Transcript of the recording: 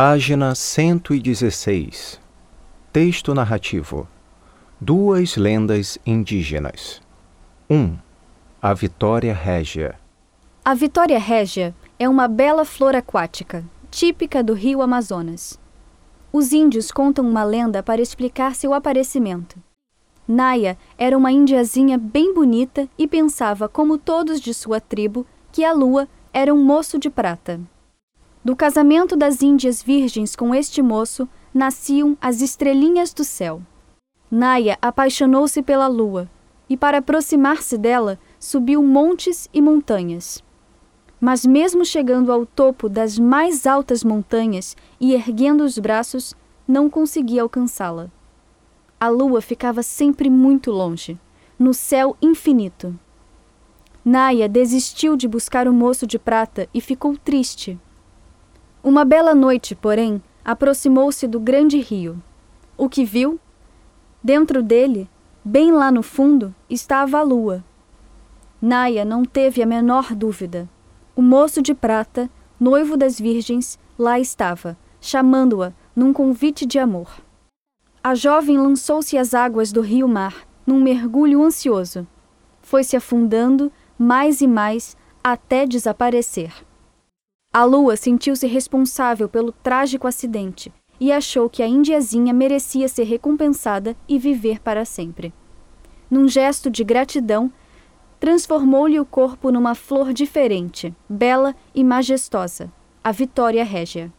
Página 116. Texto narrativo. Duas lendas indígenas. 1. A Vitória Régia. A Vitória Régia é uma bela flor aquática, típica do rio Amazonas. Os índios contam uma lenda para explicar seu aparecimento. Naya era uma indiazinha bem bonita e pensava, como todos de sua tribo, que a lua era um moço de prata. Do casamento das Índias Virgens com este moço nasciam as estrelinhas do céu. Naya apaixonou-se pela lua e, para aproximar-se dela, subiu montes e montanhas. Mas, mesmo chegando ao topo das mais altas montanhas e erguendo os braços, não conseguia alcançá-la. A lua ficava sempre muito longe, no céu infinito. Naya desistiu de buscar o moço de prata e ficou triste. Uma bela noite, porém, aproximou-se do grande rio. O que viu? Dentro dele, bem lá no fundo, estava a lua. Naya não teve a menor dúvida. O moço de prata, noivo das virgens, lá estava, chamando-a num convite de amor. A jovem lançou-se às águas do rio-mar, num mergulho ansioso. Foi se afundando mais e mais até desaparecer. A lua sentiu-se responsável pelo trágico acidente e achou que a indiazinha merecia ser recompensada e viver para sempre. Num gesto de gratidão, transformou-lhe o corpo numa flor diferente, bela e majestosa, a Vitória Régia.